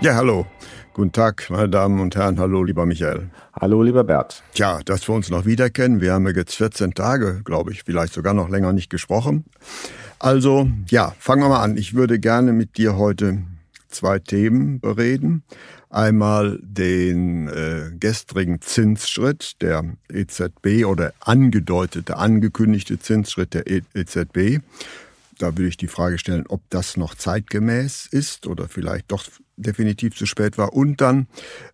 Ja, hallo. Guten Tag, meine Damen und Herren. Hallo, lieber Michael. Hallo, lieber Bert. Tja, dass wir uns noch wiederkennen. Wir haben ja jetzt 14 Tage, glaube ich, vielleicht sogar noch länger nicht gesprochen. Also, ja, fangen wir mal an. Ich würde gerne mit dir heute zwei Themen bereden. Einmal den äh, gestrigen Zinsschritt der EZB oder angedeutete, angekündigte Zinsschritt der EZB. Da würde ich die Frage stellen, ob das noch zeitgemäß ist oder vielleicht doch definitiv zu spät war. Und dann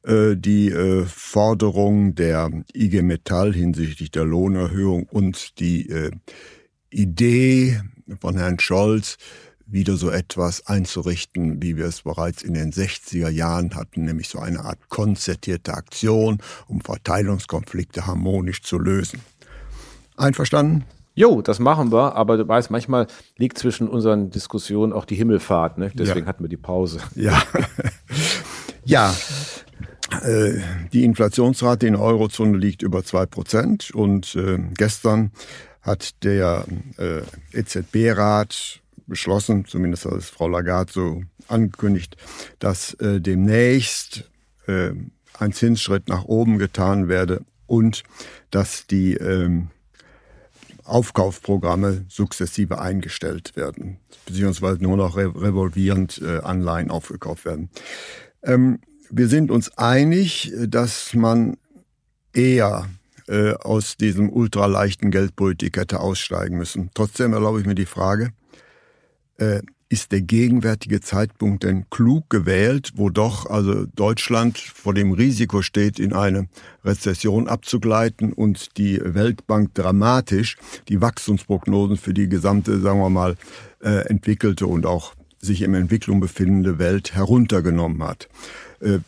äh, die äh, Forderung der IG Metall hinsichtlich der Lohnerhöhung und die äh, Idee von Herrn Scholz, wieder so etwas einzurichten, wie wir es bereits in den 60er Jahren hatten, nämlich so eine Art konzertierte Aktion, um Verteilungskonflikte harmonisch zu lösen. Einverstanden? Jo, das machen wir, aber du weißt, manchmal liegt zwischen unseren Diskussionen auch die Himmelfahrt, ne? deswegen ja. hatten wir die Pause. Ja, ja. Äh, die Inflationsrate in der Eurozone liegt über zwei Prozent und äh, gestern hat der äh, EZB-Rat beschlossen, zumindest hat es Frau Lagarde so angekündigt, dass demnächst ein Zinsschritt nach oben getan werde und dass die ähm, Aufkaufprogramme sukzessive eingestellt werden, beziehungsweise nur noch revolvierend äh, Anleihen aufgekauft werden. Ähm, wir sind uns einig, dass man eher äh, aus diesem ultraleichten Geldpolitik hätte aussteigen müssen. Trotzdem erlaube ich mir die Frage, äh, ist der gegenwärtige Zeitpunkt denn klug gewählt, wo doch also Deutschland vor dem Risiko steht, in eine Rezession abzugleiten und die Weltbank dramatisch die Wachstumsprognosen für die gesamte, sagen wir mal, äh, entwickelte und auch sich in Entwicklung befindende Welt heruntergenommen hat. Äh,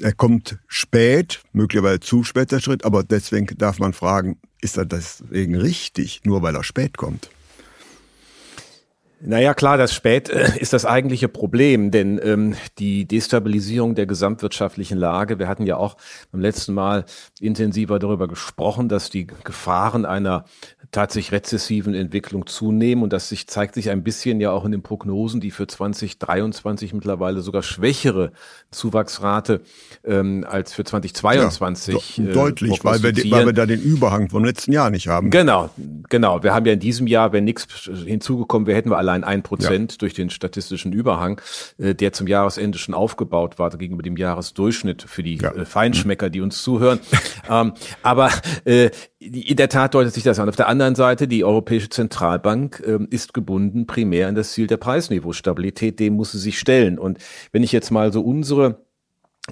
er kommt spät, möglicherweise zu spät der Schritt, aber deswegen darf man fragen, ist er deswegen richtig, nur weil er spät kommt? Naja, klar, das Spät äh, ist das eigentliche Problem, denn ähm, die Destabilisierung der gesamtwirtschaftlichen Lage, wir hatten ja auch beim letzten Mal intensiver darüber gesprochen, dass die Gefahren einer tatsächlich rezessiven Entwicklung zunehmen und das sich, zeigt sich ein bisschen ja auch in den Prognosen, die für 2023 mittlerweile sogar schwächere Zuwachsrate ähm, als für 2022 ja, de äh, deutlich, weil wir, weil wir da den Überhang vom letzten Jahr nicht haben. Genau, genau. Wir haben ja in diesem Jahr, wenn nichts hinzugekommen wäre, hätten wir allein ein Prozent ja. durch den statistischen Überhang, äh, der zum Jahresende schon aufgebaut war gegenüber dem Jahresdurchschnitt für die ja. äh, Feinschmecker, die uns zuhören. ähm, aber äh, in der Tat deutet sich das an. Auf der anderen Seite, die Europäische Zentralbank äh, ist gebunden primär an das Ziel der Preisniveaustabilität. Dem muss sie sich stellen. Und wenn ich jetzt mal so unsere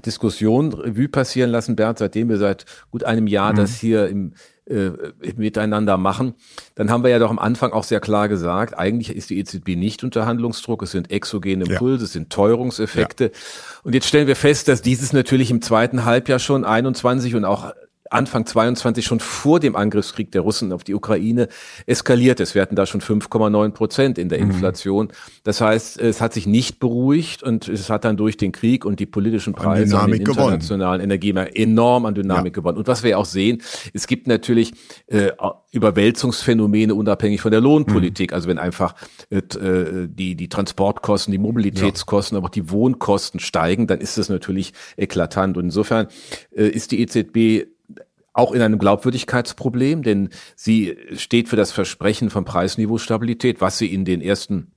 Diskussion Revue passieren lassen, Bert, seitdem wir seit gut einem Jahr mhm. das hier im äh, miteinander machen, dann haben wir ja doch am Anfang auch sehr klar gesagt, eigentlich ist die EZB nicht unter Handlungsdruck, es sind exogene Impulse, ja. es sind Teuerungseffekte. Ja. Und jetzt stellen wir fest, dass dieses natürlich im zweiten Halbjahr schon 21 und auch Anfang 22 schon vor dem Angriffskrieg der Russen auf die Ukraine eskaliert ist. Wir hatten da schon 5,9 Prozent in der mhm. Inflation. Das heißt, es hat sich nicht beruhigt und es hat dann durch den Krieg und die politischen Preise an den internationalen Energiemärkten enorm an Dynamik ja. gewonnen. Und was wir auch sehen, es gibt natürlich äh, Überwälzungsphänomene unabhängig von der Lohnpolitik. Mhm. Also wenn einfach äh, äh, die, die Transportkosten, die Mobilitätskosten, ja. aber auch die Wohnkosten steigen, dann ist das natürlich eklatant. Und insofern äh, ist die EZB auch in einem Glaubwürdigkeitsproblem, denn sie steht für das Versprechen von Preisniveaustabilität, was sie in den ersten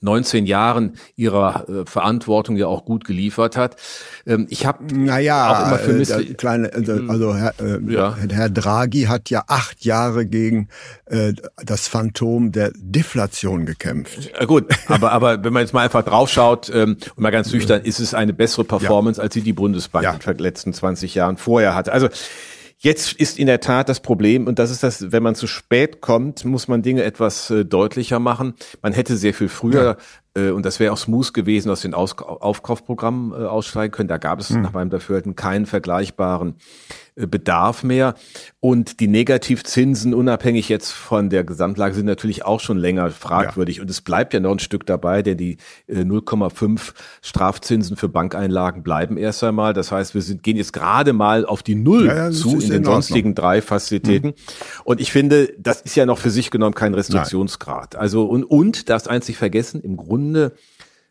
19 Jahren ihrer äh, Verantwortung ja auch gut geliefert hat. Ähm, ich habe naja, auch immer für äh, kleine, also, hm. also Herr, äh, ja. Herr Draghi hat ja acht Jahre gegen äh, das Phantom der Deflation gekämpft. Äh, gut, aber aber wenn man jetzt mal einfach draufschaut ähm, und mal ganz nüchtern, ist es eine bessere Performance, ja. als sie die Bundesbank ja. in den letzten 20 Jahren vorher hatte. Also Jetzt ist in der Tat das Problem, und das ist das, wenn man zu spät kommt, muss man Dinge etwas äh, deutlicher machen. Man hätte sehr viel früher und das wäre auch smooth gewesen, aus den Aus Aufkaufprogrammen äh, aussteigen können. Da gab es hm. nach meinem Dafürhalten keinen vergleichbaren äh, Bedarf mehr. Und die Negativzinsen, unabhängig jetzt von der Gesamtlage, sind natürlich auch schon länger fragwürdig. Ja. Und es bleibt ja noch ein Stück dabei, denn die 0,5 Strafzinsen für Bankeinlagen bleiben erst einmal. Das heißt, wir sind, gehen jetzt gerade mal auf die Null ja, ja, zu in den sonstigen drei Fazilitäten. Hm. Und ich finde, das ist ja noch für sich genommen kein Restriktionsgrad. Nein. Also, und, und, das einzig vergessen, im Grunde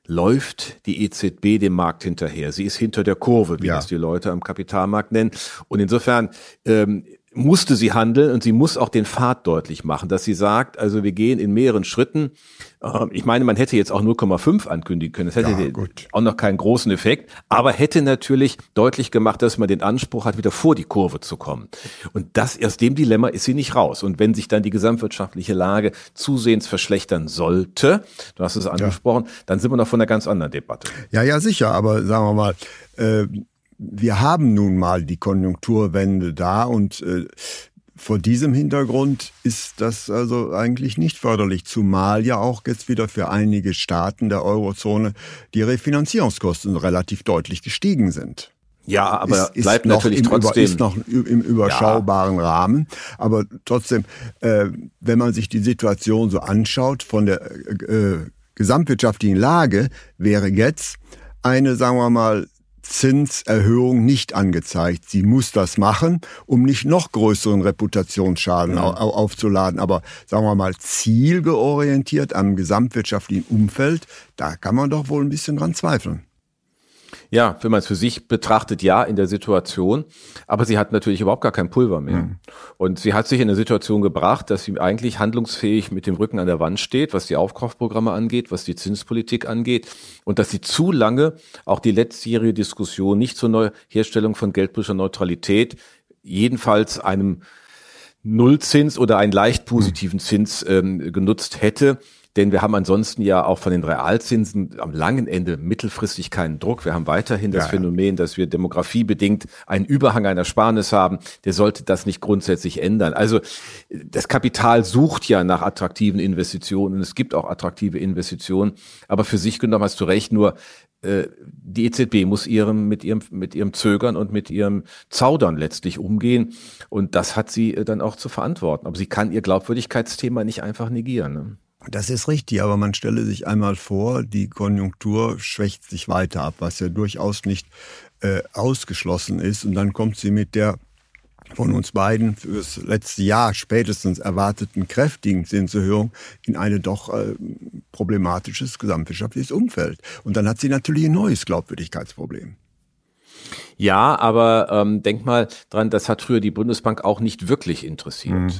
läuft die EZB dem Markt hinterher. Sie ist hinter der Kurve, wie ja. das die Leute am Kapitalmarkt nennen. Und insofern ähm, musste sie handeln und sie muss auch den Pfad deutlich machen, dass sie sagt, also wir gehen in mehreren Schritten. Ähm, ich meine, man hätte jetzt auch 0,5 ankündigen können. Das hätte ja, auch noch keinen großen Effekt, aber hätte natürlich deutlich gemacht, dass man den Anspruch hat, wieder vor die Kurve zu kommen. Und das aus dem Dilemma ist sie nicht raus. Und wenn sich dann die gesamtwirtschaftliche Lage zusehends verschlechtern sollte, du hast es angesprochen, ja. dann sind wir noch von einer ganz anderen Debatte. Ja, ja, sicher. Aber sagen wir mal, äh, wir haben nun mal die Konjunkturwende da und äh, vor diesem Hintergrund ist das also eigentlich nicht förderlich, zumal ja auch jetzt wieder für einige Staaten der Eurozone die Refinanzierungskosten relativ deutlich gestiegen sind. Ja, aber ist, bleibt ist natürlich trotzdem. Ist noch im überschaubaren ja. Rahmen. Aber trotzdem, äh, wenn man sich die Situation so anschaut, von der äh, gesamtwirtschaftlichen Lage wäre jetzt eine, sagen wir mal, Zinserhöhung nicht angezeigt. Sie muss das machen, um nicht noch größeren Reputationsschaden ja. aufzuladen. Aber sagen wir mal, zielgeorientiert am gesamtwirtschaftlichen Umfeld, da kann man doch wohl ein bisschen dran zweifeln. Ja, wenn man es für sich betrachtet, ja, in der Situation. Aber sie hat natürlich überhaupt gar kein Pulver mehr. Mhm. Und sie hat sich in eine Situation gebracht, dass sie eigentlich handlungsfähig mit dem Rücken an der Wand steht, was die Aufkaufprogramme angeht, was die Zinspolitik angeht. Und dass sie zu lange auch die letztjährige Diskussion nicht zur Neuherstellung von geldpolitischer Neutralität, jedenfalls einem Nullzins oder einen leicht positiven Zins ähm, genutzt hätte, denn wir haben ansonsten ja auch von den Realzinsen am langen Ende mittelfristig keinen Druck. Wir haben weiterhin das ja, Phänomen, dass wir demografiebedingt einen Überhang einer Sparnis haben. Der sollte das nicht grundsätzlich ändern. Also das Kapital sucht ja nach attraktiven Investitionen. Es gibt auch attraktive Investitionen. Aber für sich genommen hast du recht, nur äh, die EZB muss ihrem, mit ihrem, mit ihrem Zögern und mit ihrem Zaudern letztlich umgehen. Und das hat sie äh, dann auch zu verantworten. Aber sie kann ihr Glaubwürdigkeitsthema nicht einfach negieren. Ne? Das ist richtig, aber man stelle sich einmal vor, die Konjunktur schwächt sich weiter ab, was ja durchaus nicht äh, ausgeschlossen ist. Und dann kommt sie mit der von uns beiden fürs letzte Jahr spätestens erwarteten kräftigen Zinserhöhung in ein doch äh, problematisches gesamtwirtschaftliches Umfeld. Und dann hat sie natürlich ein neues Glaubwürdigkeitsproblem. Ja, aber ähm, denk mal dran, das hat früher die Bundesbank auch nicht wirklich interessiert. Mhm.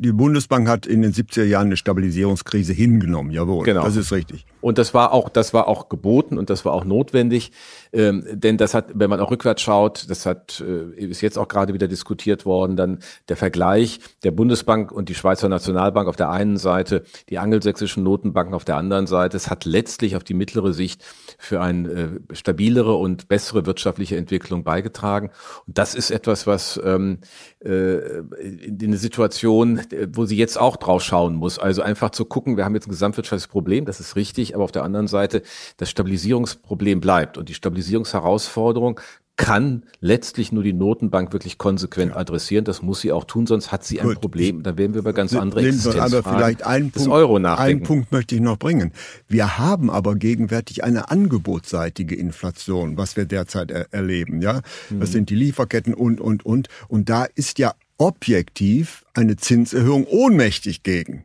Die Bundesbank hat in den 70er Jahren eine Stabilisierungskrise hingenommen, jawohl. Genau. Das ist richtig. Und das war auch, das war auch geboten und das war auch notwendig, ähm, denn das hat, wenn man auch rückwärts schaut, das hat äh, ist jetzt auch gerade wieder diskutiert worden, dann der Vergleich der Bundesbank und die Schweizer Nationalbank auf der einen Seite, die angelsächsischen Notenbanken auf der anderen Seite. Es hat letztlich auf die mittlere Sicht für eine äh, stabilere und bessere wirtschaftliche Entwicklung beigetragen. Und das ist etwas, was ähm, äh, in eine Situation, wo sie jetzt auch drauf schauen muss. Also einfach zu gucken, wir haben jetzt ein gesamtwirtschaftliches Problem, das ist richtig, aber auf der anderen Seite das Stabilisierungsproblem bleibt. Und die Stabilisierungsherausforderung kann letztlich nur die Notenbank wirklich konsequent ja. adressieren. Das muss sie auch tun, sonst hat sie ein Gut. Problem. Da werden wir über ganz andere Existenzfragen aber vielleicht einen Punkt, Euro nachdenken. Einen Punkt möchte ich noch bringen. Wir haben aber gegenwärtig eine angebotsseitige Inflation, was wir derzeit er erleben. Ja, mhm. das sind die Lieferketten und und und und da ist ja objektiv eine Zinserhöhung ohnmächtig gegen.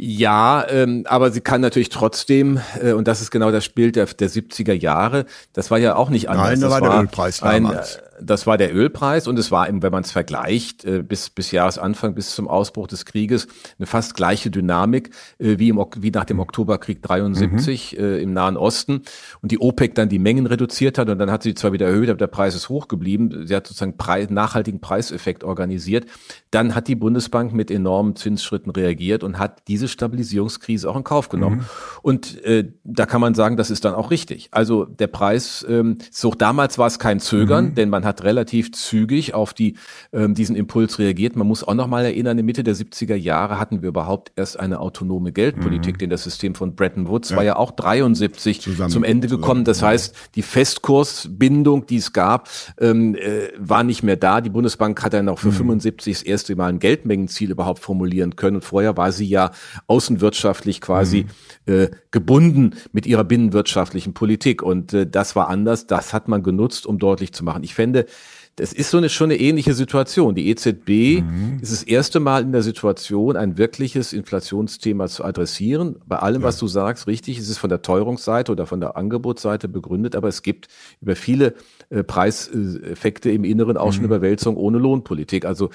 Ja, ähm, aber sie kann natürlich trotzdem, äh, und das ist genau das Bild der, der 70er Jahre, das war ja auch nicht anders. Nein, da war der Ölpreis damals. Ein, das war der Ölpreis und es war eben, wenn man es vergleicht, äh, bis, bis Jahresanfang, bis zum Ausbruch des Krieges, eine fast gleiche Dynamik äh, wie, im, wie nach dem Oktoberkrieg 73 mhm. äh, im Nahen Osten. Und die OPEC dann die Mengen reduziert hat und dann hat sie zwar wieder erhöht, aber der Preis ist hoch geblieben. Sie hat sozusagen Preis, nachhaltigen Preiseffekt organisiert. Dann hat die Bundesbank mit enormen Zinsschritten reagiert und hat diese Stabilisierungskrise auch in Kauf genommen. Mhm. Und äh, da kann man sagen, das ist dann auch richtig. Also der Preis, ähm, so damals war es kein Zögern, mhm. denn man hat relativ zügig auf die, ähm, diesen Impuls reagiert. Man muss auch noch mal erinnern, in Mitte der 70er Jahre hatten wir überhaupt erst eine autonome Geldpolitik, mhm. denn das System von Bretton Woods ja. war ja auch 73 zusammen, zum Ende gekommen. Das heißt, die Festkursbindung, die es gab, ähm, äh, war nicht mehr da. Die Bundesbank hat dann auch für mhm. 75 das erste Mal ein Geldmengenziel überhaupt formulieren können. Und vorher war sie ja außenwirtschaftlich quasi mhm. äh, gebunden mit ihrer binnenwirtschaftlichen Politik. Und äh, das war anders. Das hat man genutzt, um deutlich zu machen. Ich fände finde, das ist so eine schon eine ähnliche Situation. Die EZB mhm. ist das erste Mal in der Situation, ein wirkliches Inflationsthema zu adressieren. Bei allem, ja. was du sagst, richtig, ist es von der Teuerungsseite oder von der Angebotsseite begründet, aber es gibt über viele äh, Preiseffekte im Inneren auch mhm. schon Überwälzung ohne Lohnpolitik. Also,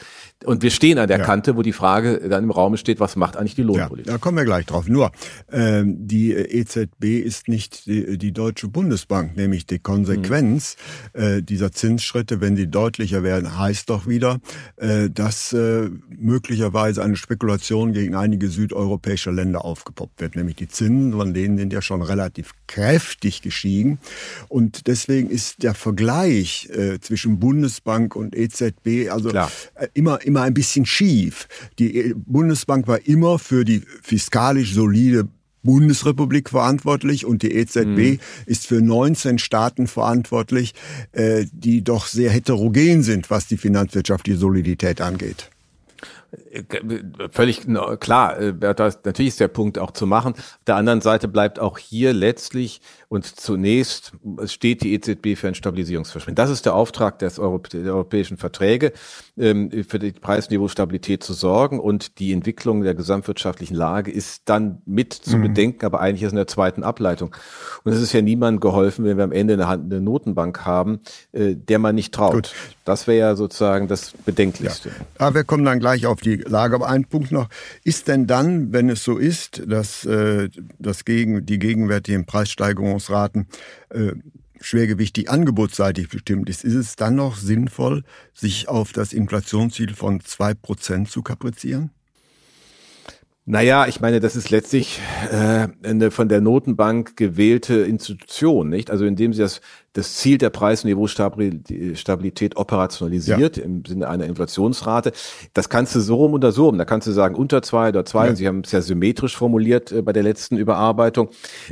und wir stehen an der ja. Kante, wo die Frage dann im Raum steht, was macht eigentlich die Lohnpolitik? Ja, da kommen wir gleich drauf. Nur, ähm, die EZB ist nicht die, die Deutsche Bundesbank, nämlich die Konsequenz mhm. äh, dieser Zinsschritte, wenn sie deutlicher werden, heißt doch wieder, äh, dass äh, möglicherweise eine Spekulation gegen einige südeuropäische Länder aufgepoppt wird, nämlich die Zinsen, von denen sind ja schon relativ kräftig gestiegen. Und deswegen ist der Vergleich äh, zwischen Bundesbank und EZB also Klar. immer, immer ein bisschen schief. Die Bundesbank war immer für die fiskalisch solide Bundesrepublik verantwortlich und die EZB mhm. ist für 19 Staaten verantwortlich, äh, die doch sehr heterogen sind, was die finanzwirtschaftliche Solidität angeht. Völlig klar, äh, natürlich ist der Punkt auch zu machen. Auf der anderen Seite bleibt auch hier letztlich und zunächst steht die EZB für ein Stabilisierungsversprechen. Das ist der Auftrag des Europä der europäischen Verträge, ähm, für die Preisniveaustabilität zu sorgen. Und die Entwicklung der gesamtwirtschaftlichen Lage ist dann mit zu mhm. bedenken, aber eigentlich ist in der zweiten Ableitung. Und es ist ja niemandem geholfen, wenn wir am Ende eine, eine Notenbank haben, äh, der man nicht traut. Gut. Das wäre ja sozusagen das Bedenklichste. Ja. Aber wir kommen dann gleich auf die Lage. Aber ein Punkt noch. Ist denn dann, wenn es so ist, dass, äh, dass gegen, die gegenwärtigen Preissteigerungen Verkaufsraten äh, schwergewichtig angebotsseitig bestimmt ist, ist es dann noch sinnvoll, sich auf das Inflationsziel von zwei Prozent zu kaprizieren? Naja, ich meine, das ist letztlich äh, eine von der Notenbank gewählte Institution, nicht? Also indem sie das, das Ziel der Preisniveaustabilität operationalisiert ja. im Sinne einer Inflationsrate. Das kannst du so rum oder so rum. Da kannst du sagen unter zwei oder zwei. Ja. Und sie haben es ja symmetrisch formuliert äh, bei der letzten Überarbeitung.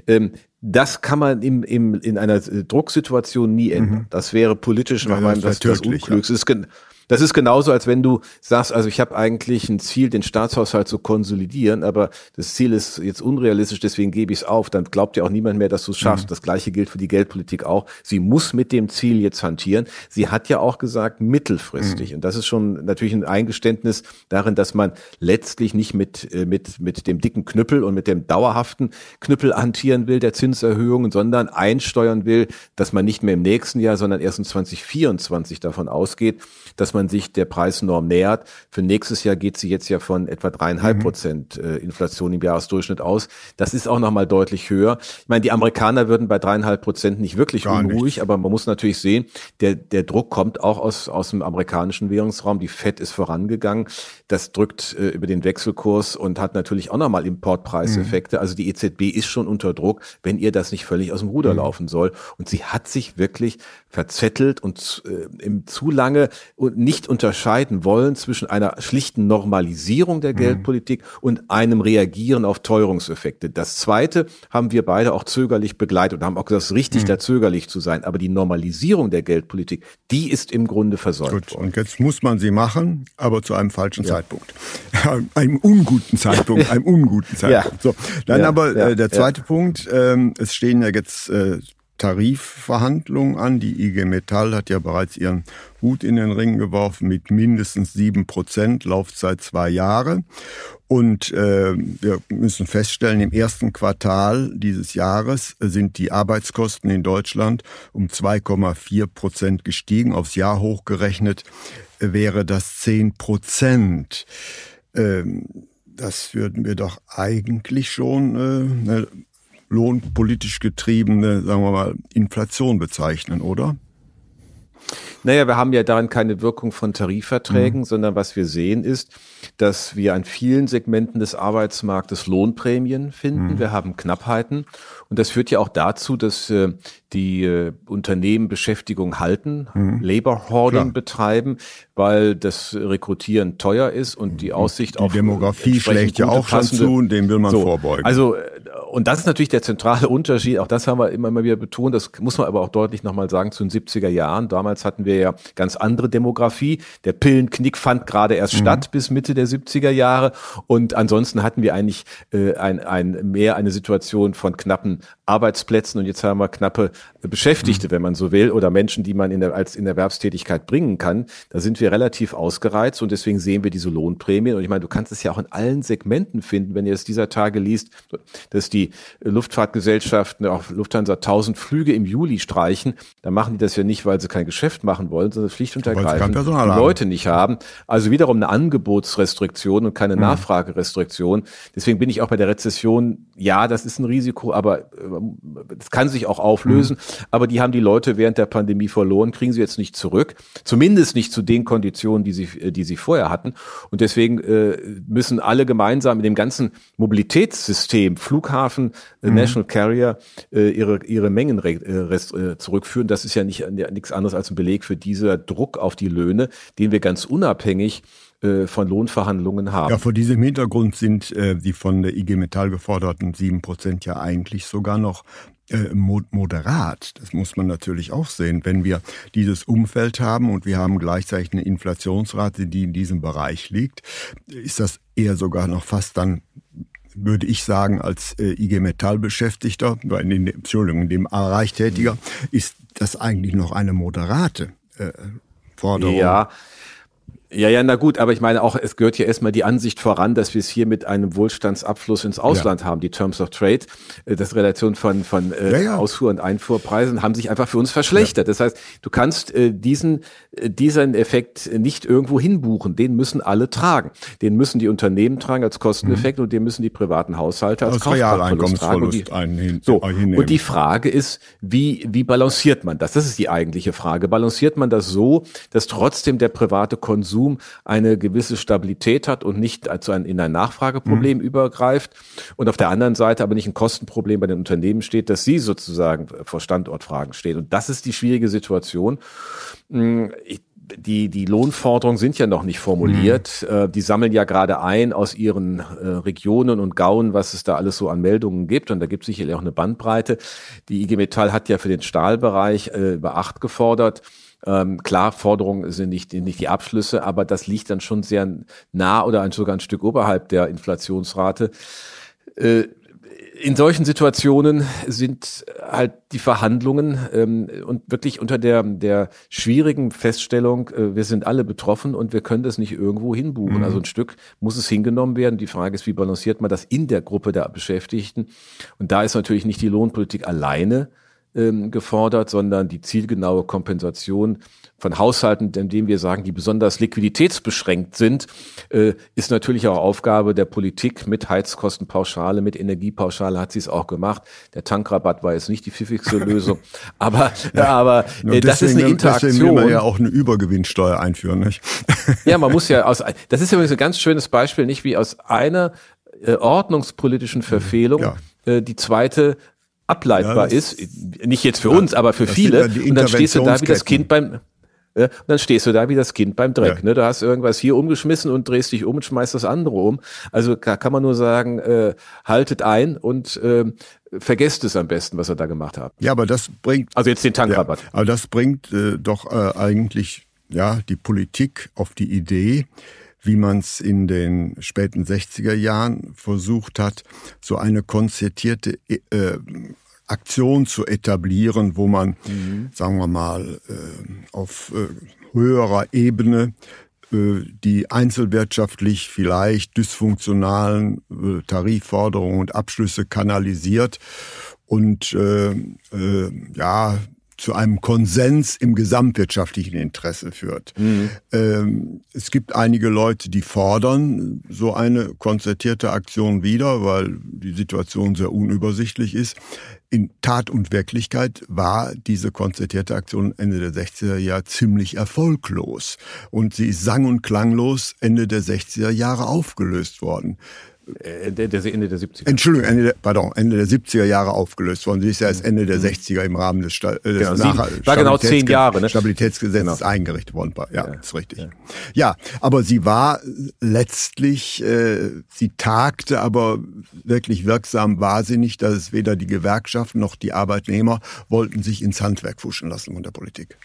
Ähm, das kann man im, im, in einer Drucksituation nie ändern. Mhm. Das wäre politisch nach meinem das, das, Unklügste. Ja. Das ist genauso, als wenn du sagst, also ich habe eigentlich ein Ziel, den Staatshaushalt zu konsolidieren, aber das Ziel ist jetzt unrealistisch, deswegen gebe ich es auf. Dann glaubt ja auch niemand mehr, dass du es schaffst. Mhm. Das gleiche gilt für die Geldpolitik auch. Sie muss mit dem Ziel jetzt hantieren. Sie hat ja auch gesagt, mittelfristig. Mhm. Und das ist schon natürlich ein Eingeständnis darin, dass man letztlich nicht mit, äh, mit, mit dem dicken Knüppel und mit dem dauerhaften Knüppel hantieren will, der Zinserhöhungen, sondern einsteuern will, dass man nicht mehr im nächsten Jahr, sondern erst in 2024 davon ausgeht, dass man man sich der Preisnorm nähert. Für nächstes Jahr geht sie jetzt ja von etwa dreieinhalb mhm. Prozent äh, Inflation im Jahresdurchschnitt aus. Das ist auch nochmal deutlich höher. Ich meine, die Amerikaner würden bei dreieinhalb Prozent nicht wirklich Gar unruhig, nicht. aber man muss natürlich sehen, der, der Druck kommt auch aus, aus dem amerikanischen Währungsraum. Die FED ist vorangegangen. Das drückt äh, über den Wechselkurs und hat natürlich auch nochmal Importpreiseffekte. Mhm. Also die EZB ist schon unter Druck, wenn ihr das nicht völlig aus dem Ruder mhm. laufen soll. Und sie hat sich wirklich verzettelt und äh, im zu lange und nicht unterscheiden wollen zwischen einer schlichten Normalisierung der mhm. Geldpolitik und einem Reagieren auf Teuerungseffekte. Das zweite haben wir beide auch zögerlich begleitet und haben auch gesagt, richtig, mhm. da zögerlich zu sein. Aber die Normalisierung der Geldpolitik, die ist im Grunde versäumt Gut, worden. Und jetzt muss man sie machen, aber zu einem falschen ja. Zeitpunkt. einem unguten Zeitpunkt, einem unguten Zeitpunkt. Ja. So, dann ja, aber äh, der zweite Punkt, ähm, es stehen ja jetzt äh, Tarifverhandlungen an. Die IG Metall hat ja bereits ihren Hut in den Ring geworfen mit mindestens sieben Prozent, Laufzeit zwei Jahre. Und äh, wir müssen feststellen, im ersten Quartal dieses Jahres sind die Arbeitskosten in Deutschland um 2,4 Prozent gestiegen. Aufs Jahr hochgerechnet wäre das zehn Prozent. Ähm, das würden wir doch eigentlich schon äh, eine lohnpolitisch getriebene, sagen wir mal, Inflation bezeichnen, oder? Naja, wir haben ja darin keine Wirkung von Tarifverträgen, mhm. sondern was wir sehen ist, dass wir an vielen Segmenten des Arbeitsmarktes Lohnprämien finden. Mhm. Wir haben Knappheiten. Und das führt ja auch dazu, dass äh, die äh, Unternehmen Beschäftigung halten, mhm. Labor Hoarding betreiben, weil das Rekrutieren teuer ist und die Aussicht die auf Demografie schlägt ja auch schon zu und dem will man so, vorbeugen. Also äh, und das ist natürlich der zentrale Unterschied. Auch das haben wir immer mal wieder betont. Das muss man aber auch deutlich nochmal sagen zu den 70er Jahren. Damals hatten wir ja ganz andere Demografie. Der Pillenknick fand gerade erst mhm. statt bis Mitte der 70er Jahre. Und ansonsten hatten wir eigentlich äh, ein, ein, mehr eine Situation von knappen Arbeitsplätzen. Und jetzt haben wir knappe Beschäftigte, mhm. wenn man so will, oder Menschen, die man in der, als in Erwerbstätigkeit bringen kann. Da sind wir relativ ausgereizt und deswegen sehen wir diese Lohnprämien. Und ich meine, du kannst es ja auch in allen Segmenten finden, wenn ihr es dieser Tage liest, dass die Luftfahrtgesellschaften, auch Lufthansa 1000 Flüge im Juli streichen. Da machen die das ja nicht, weil sie kein Geschäft machen wollen, sondern schlicht und ergreifend die Leute nicht haben. Also wiederum eine Angebotsrestriktion und keine mhm. Nachfragerestriktion. Deswegen bin ich auch bei der Rezession, ja, das ist ein Risiko, aber das kann sich auch auflösen. Mhm. Aber die haben die Leute während der Pandemie verloren, kriegen sie jetzt nicht zurück. Zumindest nicht zu den Konditionen, die sie, die sie vorher hatten. Und deswegen äh, müssen alle gemeinsam in dem ganzen Mobilitätssystem, Flughafen, äh, mhm. National Carrier, äh, ihre, ihre Mengen äh, äh, zurückführen. Das ist ja nicht nichts anderes als ein Beleg für dieser Druck auf die Löhne, den wir ganz unabhängig von Lohnverhandlungen haben. Ja, vor diesem Hintergrund sind äh, die von der IG Metall geforderten sieben Prozent ja eigentlich sogar noch äh, moderat. Das muss man natürlich auch sehen. Wenn wir dieses Umfeld haben und wir haben gleichzeitig eine Inflationsrate, die in diesem Bereich liegt, ist das eher sogar noch fast dann würde ich sagen, als äh, IG Metall-Beschäftigter, in Entschuldigung, in dem Bereich Tätiger, ist das eigentlich noch eine moderate äh, Forderung. Ja, ja, ja, na gut, aber ich meine auch, es gehört ja erstmal die Ansicht voran, dass wir es hier mit einem Wohlstandsabfluss ins Ausland ja. haben. Die Terms of Trade, äh, das Relation von, von äh, ja, ja. Ausfuhr- und Einfuhrpreisen haben sich einfach für uns verschlechtert. Das heißt, du kannst äh, diesen, äh, diesen Effekt nicht irgendwo hinbuchen. Den müssen alle tragen. Den müssen die Unternehmen tragen als Kosteneffekt mhm. und den müssen die privaten Haushalte als, als Kaufkraftverlust tragen. Und die, einen so, und die Frage ist, wie, wie balanciert man das? Das ist die eigentliche Frage. Balanciert man das so, dass trotzdem der private Konsum Konsum eine gewisse Stabilität hat und nicht zu ein, in ein Nachfrageproblem mhm. übergreift und auf der anderen Seite aber nicht ein Kostenproblem bei den Unternehmen steht, dass sie sozusagen vor Standortfragen stehen. Und das ist die schwierige Situation. Hm, ich, die, die Lohnforderungen sind ja noch nicht formuliert. Mhm. Die sammeln ja gerade ein aus ihren äh, Regionen und Gauen, was es da alles so an Meldungen gibt. Und da gibt es sicherlich auch eine Bandbreite. Die IG Metall hat ja für den Stahlbereich äh, über acht gefordert. Ähm, klar, Forderungen sind nicht, nicht die Abschlüsse, aber das liegt dann schon sehr nah oder sogar ein Stück oberhalb der Inflationsrate. Äh, in solchen Situationen sind halt die Verhandlungen ähm, und wirklich unter der, der schwierigen Feststellung, äh, wir sind alle betroffen und wir können das nicht irgendwo hinbuchen. Mhm. Also ein Stück muss es hingenommen werden. Die Frage ist, wie balanciert man das in der Gruppe der Beschäftigten? Und da ist natürlich nicht die Lohnpolitik alleine ähm, gefordert, sondern die zielgenaue Kompensation von Haushalten, indem wir sagen, die besonders liquiditätsbeschränkt sind, äh, ist natürlich auch Aufgabe der Politik mit Heizkostenpauschale, mit Energiepauschale hat sie es auch gemacht. Der Tankrabatt war jetzt nicht die pfiffigste Lösung, aber, ja, aber äh, das ist eine Interaktion. Deswegen will man ja auch eine Übergewinnsteuer einführen, nicht? ja, man muss ja aus, das ist übrigens ein ganz schönes Beispiel, nicht wie aus einer äh, ordnungspolitischen Verfehlung ja. äh, die zweite ableitbar ja, ist. Nicht jetzt für ja, uns, aber für viele. Und dann stehst du da wie das Kind beim, und dann stehst du da wie das Kind beim Dreck. Ja. Ne? Du hast irgendwas hier umgeschmissen und drehst dich um und schmeißt das andere um. Also da kann man nur sagen, äh, haltet ein und äh, vergesst es am besten, was er da gemacht hat. Ja, aber das bringt. Also jetzt den Tankrabatt. Ja, aber das bringt äh, doch äh, eigentlich ja die Politik auf die Idee, wie man es in den späten 60er Jahren versucht hat, so eine konzertierte äh, Aktion zu etablieren, wo man, mhm. sagen wir mal, äh, auf äh, höherer Ebene äh, die einzelwirtschaftlich vielleicht dysfunktionalen Tarifforderungen und Abschlüsse kanalisiert und äh, äh, ja zu einem Konsens im gesamtwirtschaftlichen Interesse führt. Mhm. Ähm, es gibt einige Leute, die fordern so eine konzertierte Aktion wieder, weil die Situation sehr unübersichtlich ist. In Tat und Wirklichkeit war diese konzertierte Aktion Ende der 60er Jahre ziemlich erfolglos. Und sie ist sang- und klanglos Ende der 60er Jahre aufgelöst worden. Äh, Ende der 70er. Entschuldigung, Ende der, pardon, Ende der 70er Jahre aufgelöst worden. Sie ist ja erst Ende der 60er mhm. im Rahmen des, Sta des genau, nach war genau zehn Jahre, ne? Stabilitätsgesetzes genau. eingerichtet worden. Ja, ja, ist richtig. Ja. ja, aber sie war letztlich, äh, sie tagte, aber wirklich wirksam war sie nicht, dass es weder die Gewerkschaften noch die Arbeitnehmer wollten sich ins Handwerk fuschen lassen von der Politik.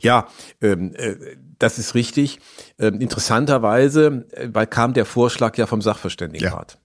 Ja, ähm, äh, das ist richtig. Ähm, interessanterweise, äh, weil kam der Vorschlag ja vom Sachverständigenrat.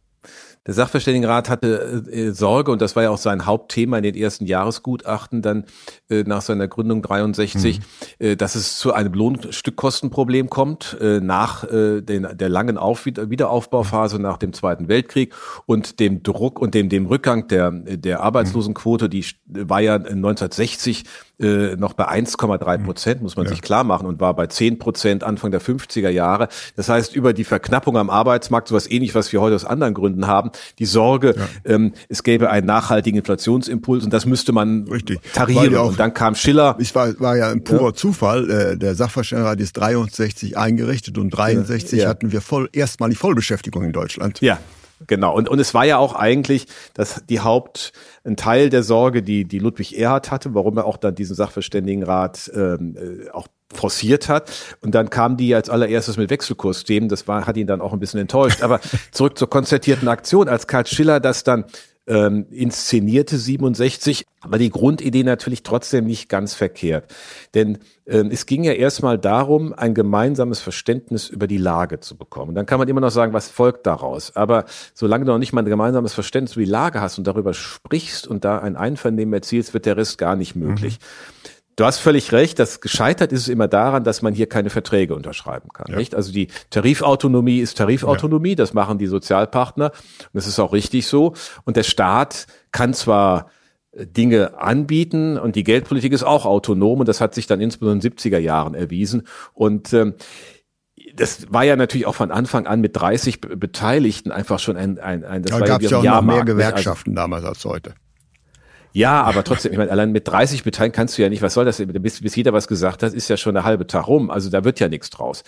Der Sachverständigenrat hatte äh, Sorge, und das war ja auch sein Hauptthema in den ersten Jahresgutachten, dann äh, nach seiner Gründung 63, mhm. äh, dass es zu einem Lohnstückkostenproblem kommt, äh, nach äh, den, der langen Auf Wiederaufbauphase nach dem Zweiten Weltkrieg und dem Druck und dem, dem Rückgang der, der Arbeitslosenquote, die war ja 1960 äh, noch bei 1,3 Prozent, muss man ja. sich klar machen, und war bei 10 Prozent Anfang der 50er Jahre. Das heißt, über die Verknappung am Arbeitsmarkt, sowas ähnlich, was wir heute aus anderen Gründen haben, die Sorge, ja. ähm, es gäbe einen nachhaltigen Inflationsimpuls und das müsste man Richtig. tarieren. Ja und dann kam Schiller. Ich war, war ja ein purer Zufall. Äh, der Sachverständigenrat ist 63 eingerichtet und 63 hatten wir voll erstmalig Vollbeschäftigung in Deutschland. Ja, Genau. Und, und es war ja auch eigentlich dass die Haupt, ein Teil der Sorge, die, die Ludwig Erhard hatte, warum er auch dann diesen Sachverständigenrat ähm, äh, auch forciert hat. Und dann kam die als allererstes mit Wechselkursthemen. Das war, hat ihn dann auch ein bisschen enttäuscht. Aber zurück zur konzertierten Aktion. Als Karl Schiller das dann ähm, inszenierte 67, aber die Grundidee natürlich trotzdem nicht ganz verkehrt. Denn ähm, es ging ja erstmal darum, ein gemeinsames Verständnis über die Lage zu bekommen. Und dann kann man immer noch sagen, was folgt daraus. Aber solange du noch nicht mal ein gemeinsames Verständnis über die Lage hast und darüber sprichst und da ein Einvernehmen erzielst, wird der Rest gar nicht möglich. Mhm. Du hast völlig recht, das gescheitert ist es immer daran, dass man hier keine Verträge unterschreiben kann. Ja. Nicht? Also die Tarifautonomie ist Tarifautonomie, ja. das machen die Sozialpartner und das ist auch richtig so. Und der Staat kann zwar äh, Dinge anbieten und die Geldpolitik ist auch autonom und das hat sich dann insbesondere in den 70er Jahren erwiesen. Und ähm, das war ja natürlich auch von Anfang an mit 30 Beteiligten einfach schon ein, ein, ein das da war gab es ja auch noch mehr Gewerkschaften also, damals als heute. Ja, aber trotzdem, ich meine, allein mit 30 Beteiligen kannst du ja nicht, was soll das, bis, bis jeder was gesagt hat, ist ja schon eine halbe Tag rum. Also da wird ja nichts draus.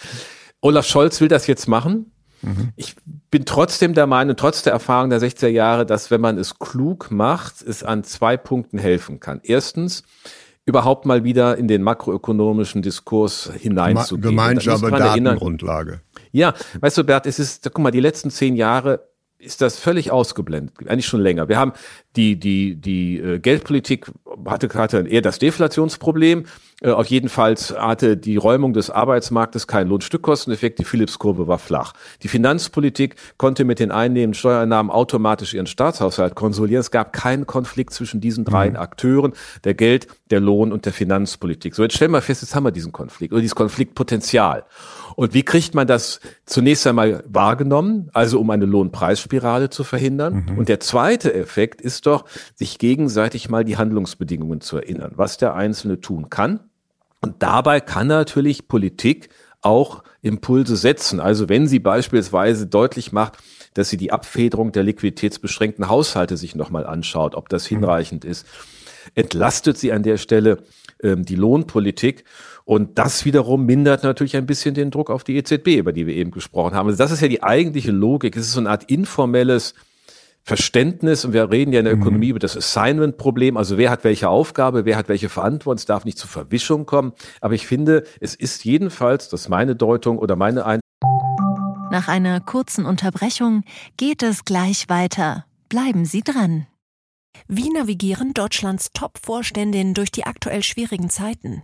Olaf Scholz will das jetzt machen. Mhm. Ich bin trotzdem der Meinung, trotz der Erfahrung der 60er Jahre, dass wenn man es klug macht, es an zwei Punkten helfen kann. Erstens, überhaupt mal wieder in den makroökonomischen Diskurs hineinzugehen. Gemeinsame Datengrundlage. Ja, weißt du, Bert, es ist, guck mal, die letzten zehn Jahre ist das völlig ausgeblendet, eigentlich schon länger. Wir haben die, die, die äh, Geldpolitik hatte, hatte eher das Deflationsproblem. Äh, auf jeden Fall hatte die Räumung des Arbeitsmarktes keinen Lohnstückkosteneffekt. Die Phillips-Kurve war flach. Die Finanzpolitik konnte mit den Einnehmen, Steuereinnahmen automatisch ihren Staatshaushalt konsolidieren. Es gab keinen Konflikt zwischen diesen drei mhm. Akteuren, der Geld, der Lohn und der Finanzpolitik. So, jetzt stellen wir fest, jetzt haben wir diesen Konflikt oder dieses Konfliktpotenzial. Und wie kriegt man das zunächst einmal wahrgenommen? Also um eine Lohnpreisspirale zu verhindern. Mhm. Und der zweite Effekt ist doch, sich gegenseitig mal die Handlungsbedingungen zu erinnern, was der Einzelne tun kann. Und dabei kann natürlich Politik auch Impulse setzen. Also wenn sie beispielsweise deutlich macht, dass sie die Abfederung der liquiditätsbeschränkten Haushalte sich nochmal anschaut, ob das mhm. hinreichend ist, entlastet sie an der Stelle ähm, die Lohnpolitik. Und das wiederum mindert natürlich ein bisschen den Druck auf die EZB, über die wir eben gesprochen haben. Also das ist ja die eigentliche Logik. Es ist so eine Art informelles Verständnis, und wir reden ja in der mhm. Ökonomie mhm. über das Assignment-Problem, also wer hat welche Aufgabe, wer hat welche Verantwortung, es darf nicht zu Verwischung kommen. Aber ich finde, es ist jedenfalls, das ist meine Deutung oder meine Ein Nach einer kurzen Unterbrechung geht es gleich weiter. Bleiben Sie dran. Wie navigieren Deutschlands Top-Vorständinnen durch die aktuell schwierigen Zeiten?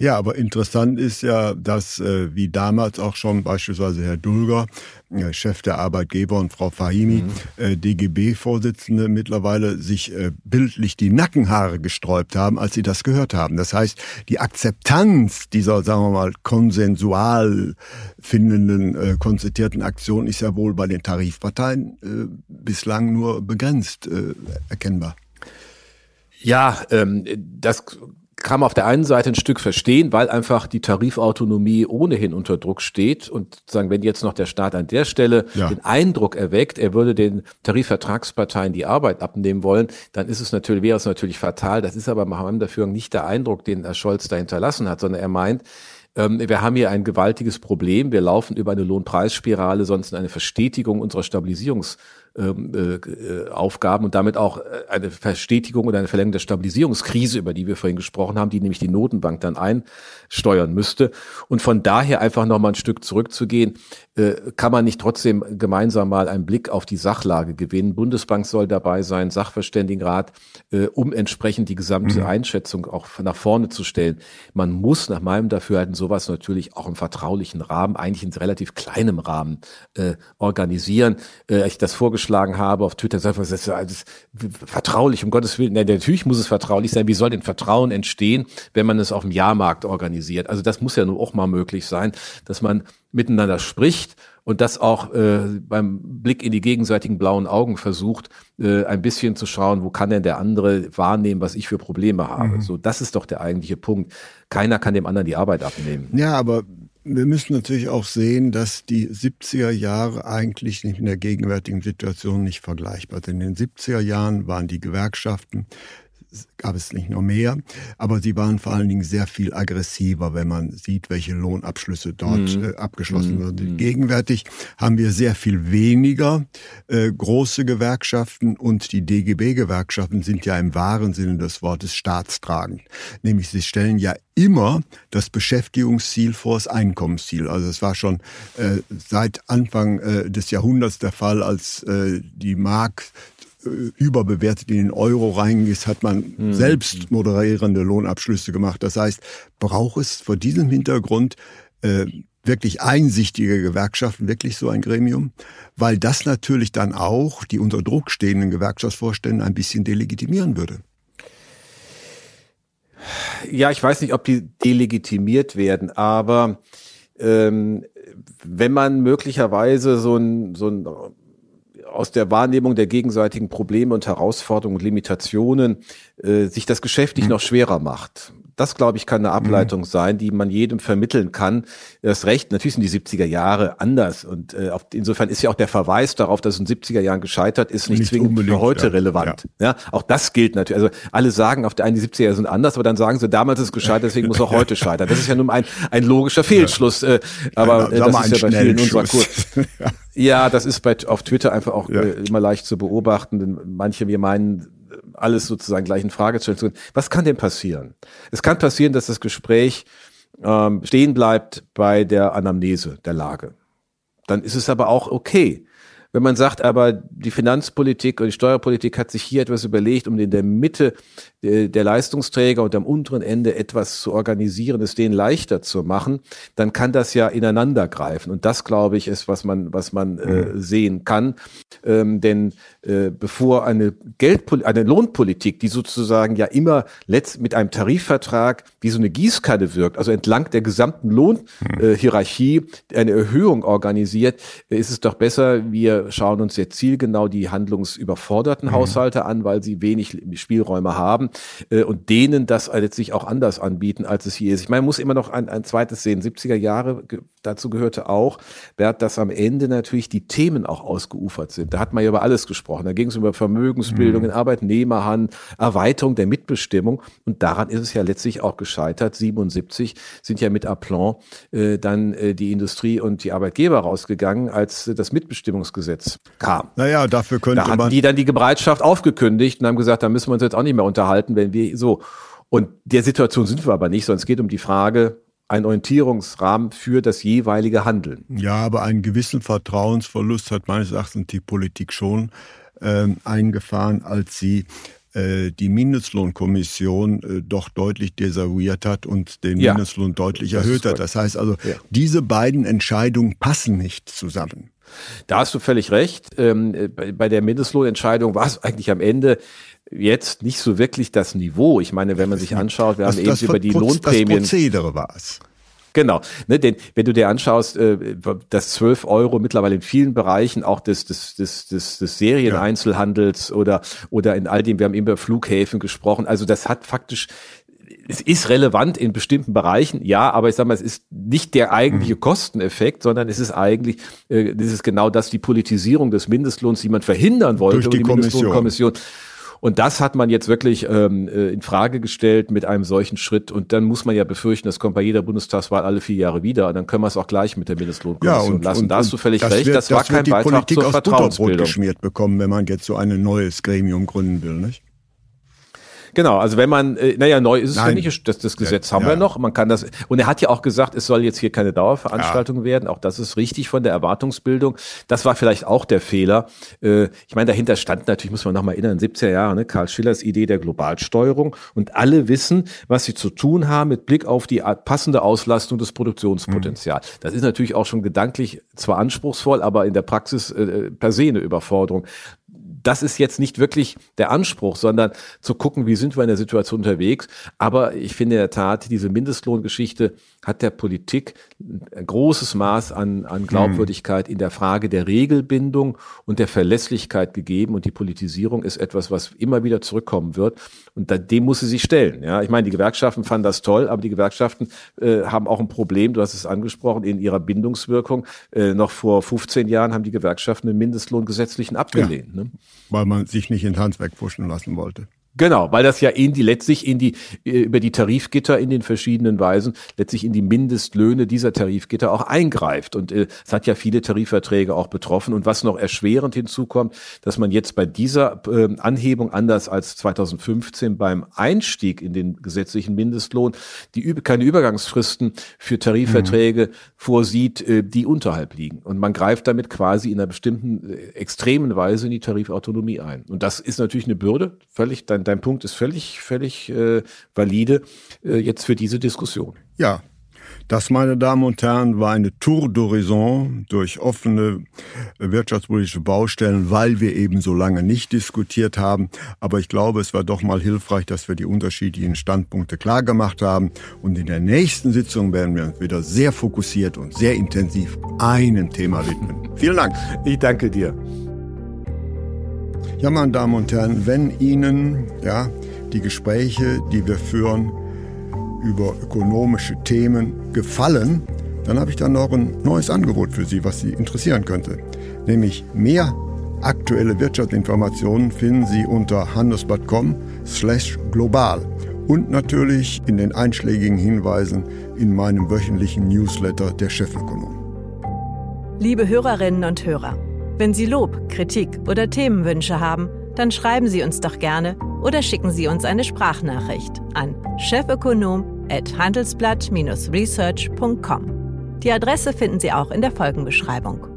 Ja, aber interessant ist ja, dass äh, wie damals auch schon beispielsweise Herr Dulger, äh, Chef der Arbeitgeber und Frau Fahimi, mhm. äh, DGB-Vorsitzende, mittlerweile sich äh, bildlich die Nackenhaare gesträubt haben, als sie das gehört haben. Das heißt, die Akzeptanz dieser, sagen wir mal, konsensual findenden, äh, konzertierten Aktion ist ja wohl bei den Tarifparteien äh, bislang nur begrenzt erkennbar. Ja, ähm, das kann man auf der einen Seite ein Stück verstehen, weil einfach die Tarifautonomie ohnehin unter Druck steht und sagen, wenn jetzt noch der Staat an der Stelle ja. den Eindruck erweckt, er würde den Tarifvertragsparteien die Arbeit abnehmen wollen, dann ist es natürlich, wäre es natürlich fatal. Das ist aber meinem Dafür nicht der Eindruck, den Herr Scholz da hinterlassen hat, sondern er meint, ähm, wir haben hier ein gewaltiges Problem. Wir laufen über eine Lohnpreisspirale, sonst in eine Verstetigung unserer Stabilisierungs- äh, Aufgaben und damit auch äh, eine Verstetigung oder eine Verlängerung der Stabilisierungskrise, über die wir vorhin gesprochen haben, die nämlich die Notenbank dann einsteuern müsste. Und von daher einfach nochmal ein Stück zurückzugehen, äh, kann man nicht trotzdem gemeinsam mal einen Blick auf die Sachlage gewinnen. Bundesbank soll dabei sein, Sachverständigenrat, äh, um entsprechend die gesamte mhm. Einschätzung auch nach vorne zu stellen. Man muss nach meinem Dafürhalten sowas natürlich auch im vertraulichen Rahmen, eigentlich in relativ kleinem Rahmen äh, organisieren. Äh, ich das vorgeschlagen habe auf Twitter, sagt man, das ist vertraulich, um Gottes Willen. Natürlich muss es vertraulich sein. Wie soll denn Vertrauen entstehen, wenn man es auf dem Jahrmarkt organisiert? Also das muss ja nur auch mal möglich sein, dass man miteinander spricht und das auch äh, beim Blick in die gegenseitigen blauen Augen versucht, äh, ein bisschen zu schauen, wo kann denn der andere wahrnehmen, was ich für Probleme habe. Mhm. So, das ist doch der eigentliche Punkt. Keiner kann dem anderen die Arbeit abnehmen. Ja, aber wir müssen natürlich auch sehen, dass die 70er Jahre eigentlich nicht in der gegenwärtigen Situation nicht vergleichbar sind. In den 70er Jahren waren die Gewerkschaften gab es nicht noch mehr, aber sie waren vor allen Dingen sehr viel aggressiver, wenn man sieht, welche Lohnabschlüsse dort mhm. äh, abgeschlossen mhm. wurden. Gegenwärtig haben wir sehr viel weniger äh, große Gewerkschaften und die DGB-Gewerkschaften sind ja im wahren Sinne des Wortes staatstragend. Nämlich sie stellen ja immer das Beschäftigungsziel vor das Einkommensziel. Also es war schon äh, seit Anfang äh, des Jahrhunderts der Fall, als äh, die Mark überbewertet in den Euro reingehst, hat man mhm. selbst moderierende Lohnabschlüsse gemacht. Das heißt, braucht es vor diesem Hintergrund äh, wirklich einsichtige Gewerkschaften, wirklich so ein Gremium, weil das natürlich dann auch die unter Druck stehenden Gewerkschaftsvorstände ein bisschen delegitimieren würde. Ja, ich weiß nicht, ob die delegitimiert werden, aber ähm, wenn man möglicherweise so ein, so ein aus der Wahrnehmung der gegenseitigen Probleme und Herausforderungen und Limitationen äh, sich das Geschäft nicht mhm. noch schwerer macht. Das, glaube ich, kann eine Ableitung mhm. sein, die man jedem vermitteln kann. Das Recht, natürlich sind die 70er Jahre anders. Und äh, insofern ist ja auch der Verweis darauf, dass es in den 70er Jahren gescheitert ist, nicht, nicht zwingend für heute ja. relevant. Ja. ja. auch das gilt natürlich. Also alle sagen auf der einen, die 70er Jahre sind anders, aber dann sagen sie, damals ist es gescheitert, deswegen muss auch heute scheitern. Das ist ja nun ein, ein logischer Fehlschluss. Äh, aber äh, das ist ja bei vielen unserer Kurs. ja, das ist bei, auf Twitter einfach auch ja. äh, immer leicht zu beobachten, denn manche, wir meinen, alles sozusagen gleich in Frage zu stellen. Was kann denn passieren? Es kann passieren, dass das Gespräch ähm, stehen bleibt bei der Anamnese der Lage. Dann ist es aber auch okay. Wenn man sagt, aber die Finanzpolitik und die Steuerpolitik hat sich hier etwas überlegt, um in der Mitte der Leistungsträger und am unteren Ende etwas zu organisieren, es denen leichter zu machen, dann kann das ja ineinander greifen. Und das, glaube ich, ist, was man, was man äh, mhm. sehen kann. Ähm, denn äh, bevor eine Geldpolitik, eine Lohnpolitik, die sozusagen ja immer letzt mit einem Tarifvertrag wie so eine Gießkanne wirkt, also entlang der gesamten Lohnhierarchie äh, eine Erhöhung organisiert, äh, ist es doch besser, wir schauen uns jetzt zielgenau die handlungsüberforderten mhm. Haushalte an, weil sie wenig Spielräume haben äh, und denen das letztlich auch anders anbieten, als es hier ist. Ich meine, man muss immer noch ein, ein zweites sehen. 70er Jahre, dazu gehörte auch, Bert, dass am Ende natürlich die Themen auch ausgeufert sind. Da hat man ja über alles gesprochen. Da ging es über Vermögensbildung mhm. in Arbeitnehmerhand, Erweiterung der Mitbestimmung. Und daran ist es ja letztlich auch gescheitert. 77 sind ja mit Aplomb äh, dann äh, die Industrie und die Arbeitgeber rausgegangen, als äh, das Mitbestimmungsgesetz kam. Naja, dafür könnte da man die dann die Bereitschaft aufgekündigt und haben gesagt, da müssen wir uns jetzt auch nicht mehr unterhalten, wenn wir so. Und der Situation sind wir aber nicht, sondern es geht um die Frage, ein Orientierungsrahmen für das jeweilige Handeln. Ja, aber einen gewissen Vertrauensverlust hat meines Erachtens die Politik schon ähm, eingefahren, als sie äh, die Mindestlohnkommission äh, doch deutlich desavouiert hat und den ja, Mindestlohn deutlich erhöht hat. Das heißt also, ja. diese beiden Entscheidungen passen nicht zusammen. Da hast du völlig recht. Ähm, bei der Mindestlohnentscheidung war es eigentlich am Ende jetzt nicht so wirklich das Niveau. Ich meine, wenn man sich anschaut, wir das, haben eben über die Lohnprämien. Das Prozedere war es. Genau, ne, denn wenn du dir anschaust, äh, dass 12 Euro mittlerweile in vielen Bereichen auch des, des, des, des, des Serieneinzelhandels ja. oder, oder in all dem, wir haben eben über Flughäfen gesprochen, also das hat faktisch es ist relevant in bestimmten Bereichen, ja, aber ich sage mal, es ist nicht der eigentliche mhm. Kosteneffekt, sondern es ist eigentlich, äh, das ist genau das, die Politisierung des Mindestlohns, die man verhindern wollte, durch die, die Mindestlohnkommission. Und das hat man jetzt wirklich ähm, äh, in Frage gestellt mit einem solchen Schritt. Und dann muss man ja befürchten, das kommt bei jeder Bundestagswahl alle vier Jahre wieder. Und dann können wir es auch gleich mit der Mindestlohnkommission ja, und, lassen. Und, da hast du völlig recht. Wird, das war das kein Beitrag Politik zur Vertrauensbildung. geschmiert bekommen, wenn man jetzt so ein neues Gremium gründen will, nicht? Genau, also wenn man, äh, naja, neu ist es Nein. ja nicht, das, das Gesetz ja, haben ja. wir noch, man kann das, und er hat ja auch gesagt, es soll jetzt hier keine Dauerveranstaltung ja. werden, auch das ist richtig von der Erwartungsbildung. Das war vielleicht auch der Fehler. Äh, ich meine, dahinter stand natürlich, muss man noch mal erinnern, 70er Jahre, ne, Karl Schillers Idee der Globalsteuerung und alle wissen, was sie zu tun haben mit Blick auf die passende Auslastung des Produktionspotenzials. Mhm. Das ist natürlich auch schon gedanklich zwar anspruchsvoll, aber in der Praxis äh, per se eine Überforderung das ist jetzt nicht wirklich der Anspruch, sondern zu gucken, wie sind wir in der Situation unterwegs. Aber ich finde in der Tat, diese Mindestlohngeschichte hat der Politik ein großes Maß an, an Glaubwürdigkeit in der Frage der Regelbindung und der Verlässlichkeit gegeben. Und die Politisierung ist etwas, was immer wieder zurückkommen wird. Und da, dem muss sie sich stellen. Ja, ich meine, die Gewerkschaften fanden das toll, aber die Gewerkschaften äh, haben auch ein Problem. Du hast es angesprochen in ihrer Bindungswirkung. Äh, noch vor 15 Jahren haben die Gewerkschaften den Mindestlohn gesetzlichen abgelehnt. Ja, ne? Weil man sich nicht ins Handwerk wegpfuschen lassen wollte. Genau, weil das ja in die letztlich in die äh, über die Tarifgitter in den verschiedenen Weisen letztlich in die Mindestlöhne dieser Tarifgitter auch eingreift. Und äh, es hat ja viele Tarifverträge auch betroffen. Und was noch erschwerend hinzukommt, dass man jetzt bei dieser äh, Anhebung anders als 2015 beim Einstieg in den gesetzlichen Mindestlohn die keine Übergangsfristen für Tarifverträge mhm. vorsieht, äh, die unterhalb liegen. Und man greift damit quasi in einer bestimmten extremen Weise in die Tarifautonomie ein. Und das ist natürlich eine Bürde, völlig dann dein Punkt ist völlig, völlig äh, valide äh, jetzt für diese Diskussion. Ja, das, meine Damen und Herren, war eine Tour d'horizon durch offene äh, wirtschaftspolitische Baustellen, weil wir eben so lange nicht diskutiert haben. Aber ich glaube, es war doch mal hilfreich, dass wir die unterschiedlichen Standpunkte klar gemacht haben. Und in der nächsten Sitzung werden wir uns wieder sehr fokussiert und sehr intensiv einem Thema widmen. Vielen Dank. Ich danke dir. Ja, meine Damen und Herren, wenn Ihnen ja, die Gespräche, die wir führen über ökonomische Themen gefallen, dann habe ich da noch ein neues Angebot für Sie, was Sie interessieren könnte. Nämlich mehr aktuelle Wirtschaftsinformationen finden Sie unter handelsblatt.com slash global und natürlich in den einschlägigen Hinweisen in meinem wöchentlichen Newsletter der Chefökonom. Liebe Hörerinnen und Hörer, wenn Sie Lob, Kritik oder Themenwünsche haben, dann schreiben Sie uns doch gerne oder schicken Sie uns eine Sprachnachricht an chefökonom@handelsblatt-research.com. Die Adresse finden Sie auch in der Folgenbeschreibung.